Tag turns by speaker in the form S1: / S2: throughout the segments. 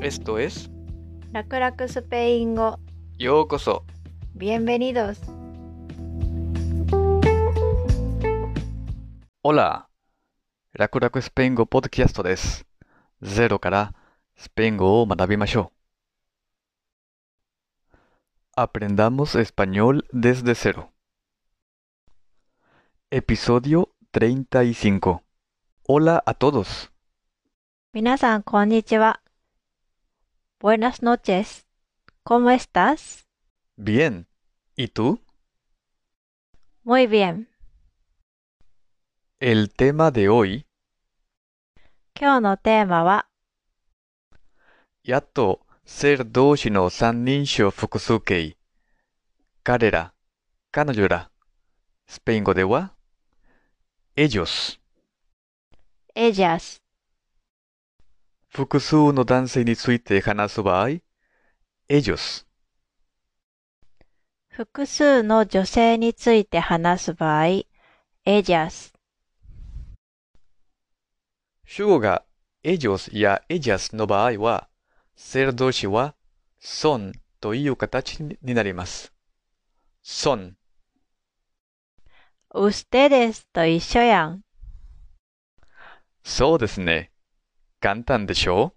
S1: Esto es
S2: 楽々スペイン語
S1: Yo Koso.
S2: Bienvenidos
S1: Hola! 楽々スペイン語ポッドキャストです。ゼロからスペイン語を学びましょう。Aprendamos español desde cero. Episodio 35. Hola a todos.
S2: 皆さんこんにちは Buenas noches ¿Cómo estás?
S1: Bien. ¿Y tú?
S2: Muy bien
S1: El tema de hoy
S2: 今日のテーマは
S1: やっと、ser 動詞の三人称複数形。彼ら、彼女ら。スペイン語では、ellos。
S2: Ellas
S1: 複数の男性について話す場合、ellos。
S2: 複数の女性について話す場合 Ellas
S1: 主語が ellos や ellas の場合は、ser 動詞は son という形になります。son。
S2: Ustedes と一緒やん
S1: そうですね。簡単でしょ？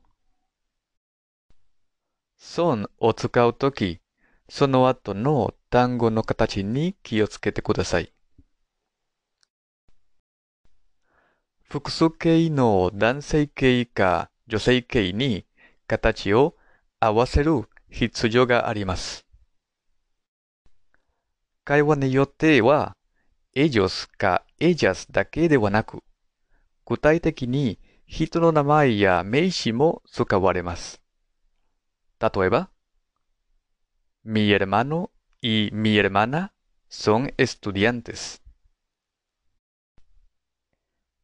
S1: う ?son を使うとき、その後の単語の形に気をつけてください。複数形の男性形か女性形に形を合わせる必要があります。会話によっては、ellos か ellas だけではなく、具体的に人の名前や名詞も使われます。例えば、Mi hermano y mi hermana son estudiantes.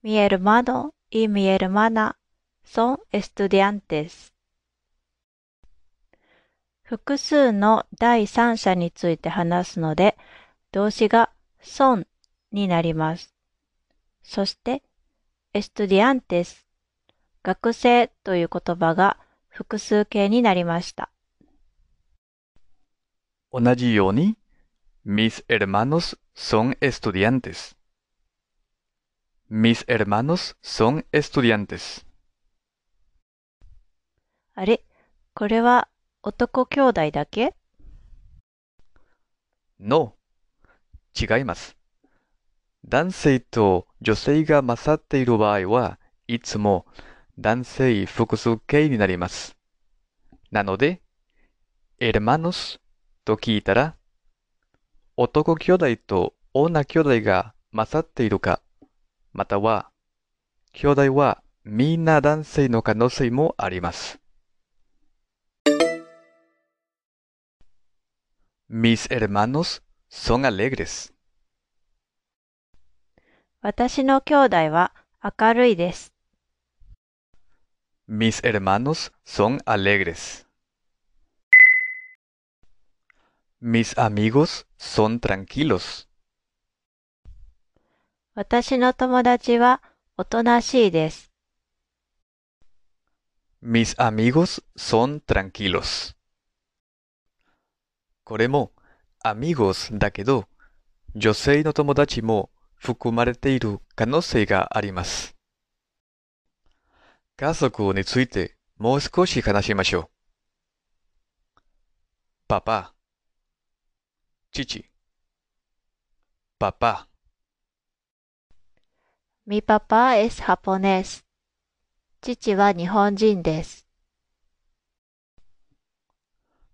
S2: Mi hermano y mi hermana son estudiantes 複数の第三者について話すので動詞が son になります。そして、estudiantes 学生という言葉が複数形になりました。
S1: 同じように、Mis hermanos son estudiantes. Mis hermanos son estudiantes.
S2: あれ？これは男兄弟だけ
S1: ？No. 違います。男性と女性が勝っている場合はいつも男性複数形になります。なので、hermanos と聞いたら、男兄弟と女兄弟が勝っているか、または、兄弟はみんな男性の可能性もあります。Mis hermanos son alegres.
S2: 私の兄弟は明るいです。
S1: Mis hermanos son alegres. Mis amigos son tranquilos.
S2: 私の友達はおとなしいです。
S1: Mis amigos son tranquilos. これも amigos だけど、女性の友達も含まれている可能性があります。 家族についてもう少し話しましょう。パパ、父、パパ、
S2: Mi papá es japonés. 父は日本人です。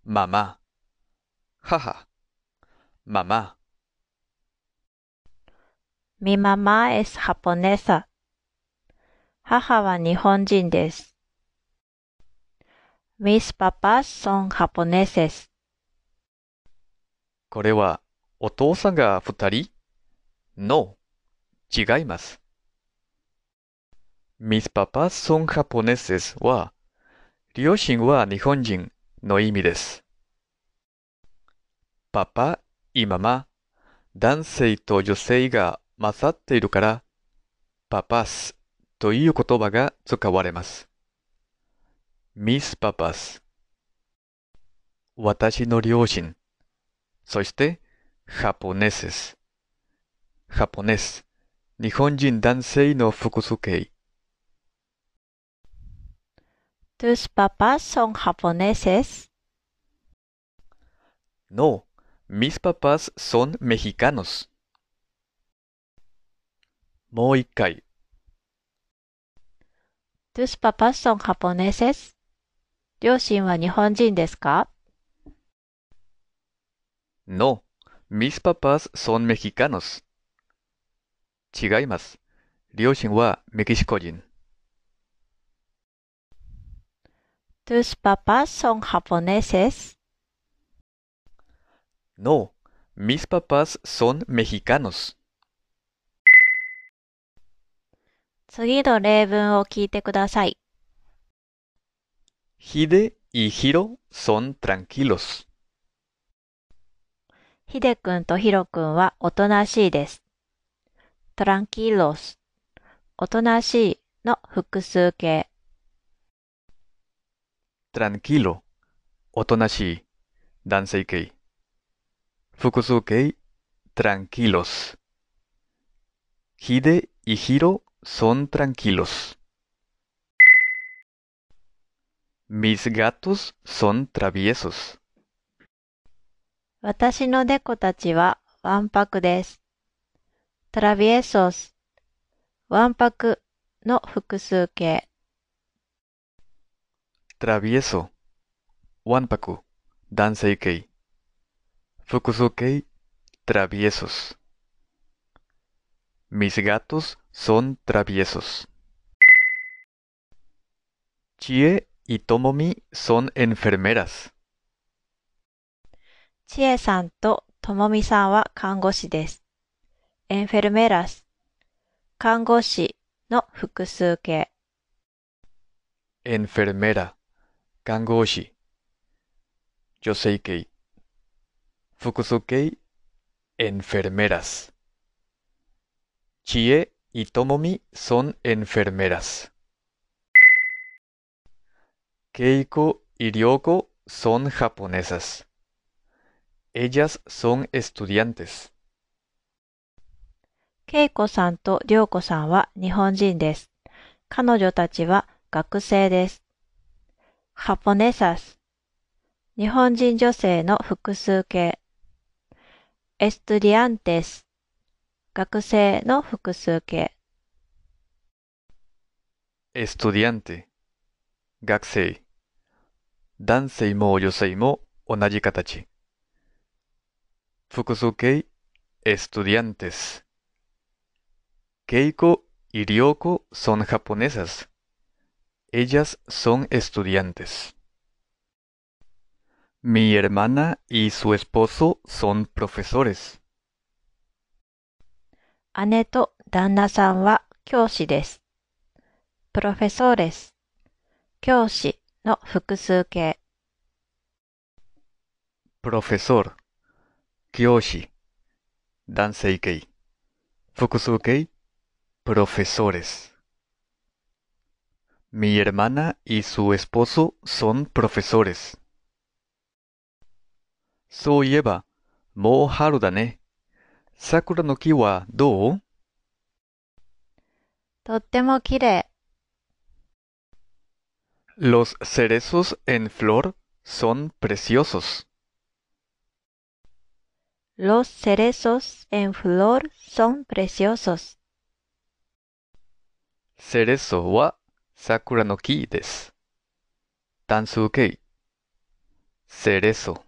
S1: ママ、母、ママ、
S2: Mi mamá es japonesa. 母は日本人です。Mis papás son japoneses.
S1: これはお父さんが二人 ?No、違います。Mis papás son japoneses は、両親は日本人の意味です。パパ、いママ、男性と女性が混ざっているから、パパスという言葉が使われます。mis papás 私の両親。そして、japoneses。japones。日本人男性の複数形。
S2: Tus papás son japoneses.
S1: No, mis papás son mexicanos. もう一回。
S2: Tus papás son japoneses. 両親は日本人ですか
S1: No, mis papás son mexicanos. 違います。両親はメキシコ人。
S2: Tus papás son japoneses.
S1: No, mis papás son mexicanos.
S2: 次の例文を聞いてください。
S1: ヒデ y ヒロ son tranquilos。
S2: ヒデ君とヒロ君はおとなしいです。トランキーロス。おとなしいの複数形。
S1: トランキーロ。おとなしい。男性形。複数形。トランキーロス。ヒデ y ヒロ son tranquilos Mis gatos son traviesos
S2: 私の猫たちはわんぱくです。traviesos わんぱくの複数形。
S1: travieso わんぱく男性形複数形 traviesos Mis gatos son traviesos Chie y Tomomi son enfermeras
S2: ちえさんとともみさんは看護師です。エンフェルメラス看護師の複数形。
S1: enfermera 看護師女性形複数形 enfermeras Chie y Tomomi son enfermeras Keiko y Ryoko son japonesas Ellas son estudiantes
S2: けいこさんとりょうこさんは日本人です。彼女たちは学生です。ハポネサス日本人女性の複数形。エストゥディアンテス学生の複数形。
S1: estudiante 学生男性も女性も同じ形複数形 estudiantes Keiko y Ryoko son japonesas ellas son estudiantes Mi hermana y su esposo son profesores
S2: 姉と旦那さんは教師です。プロフェソーレス。教師の複数形。
S1: プロフェソール、教師、男性形、複数形、プロフェソーレス。Mi hermana y su esposo son profesores. そういえば、もう春だね。桜の木はどう
S2: とっても綺麗。
S1: Los cerezos en flor son preciosos
S2: Los cerezos en flor son preciosos.
S1: セレソは桜の木です。単数形。セレソ。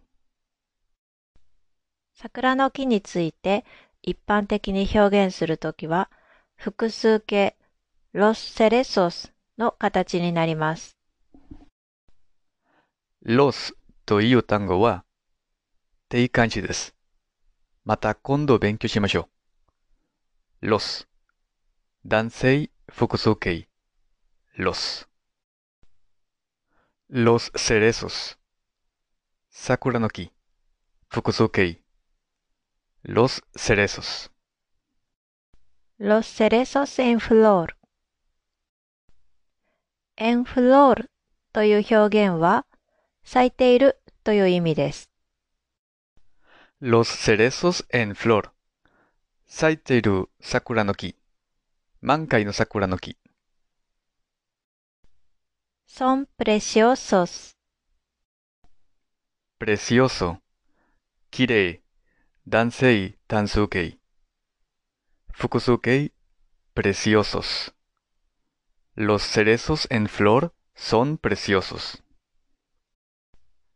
S2: 桜の木について一般的に表現するときは、複数形 los cerezos の形になります。
S1: los という単語は定冠詞です。また今度勉強しましょう。los 男性複数形。los los cerezos 桜の木複数形。Los cerezos
S2: los cerezos en flor en flor という表現は咲いているという意味です。
S1: Los cerezos en flor. 咲いている桜の木。満開の桜の木。
S2: son preciosos,
S1: precioso。綺麗。男性単数形。複数形 preciosos。Los cerezos en flor son preciosos。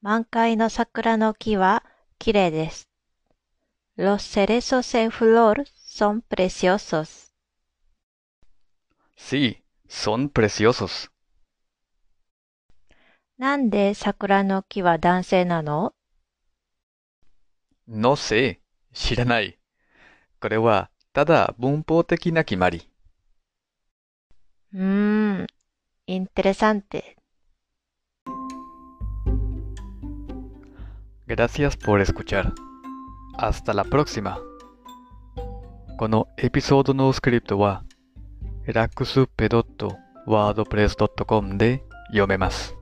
S2: 満開の桜の木は綺麗です。Los cerezos en flor son preciosos.
S1: Sí, son preciosos。
S2: なんで桜の木は男性なの
S1: No sé。知らない。これはただ文法的な決まり。
S2: うーん、interesante.
S1: Gracias por escuchar. Hasta la próxima. このエピソードのスクリプトは raxpe.wordpress.com で読めます。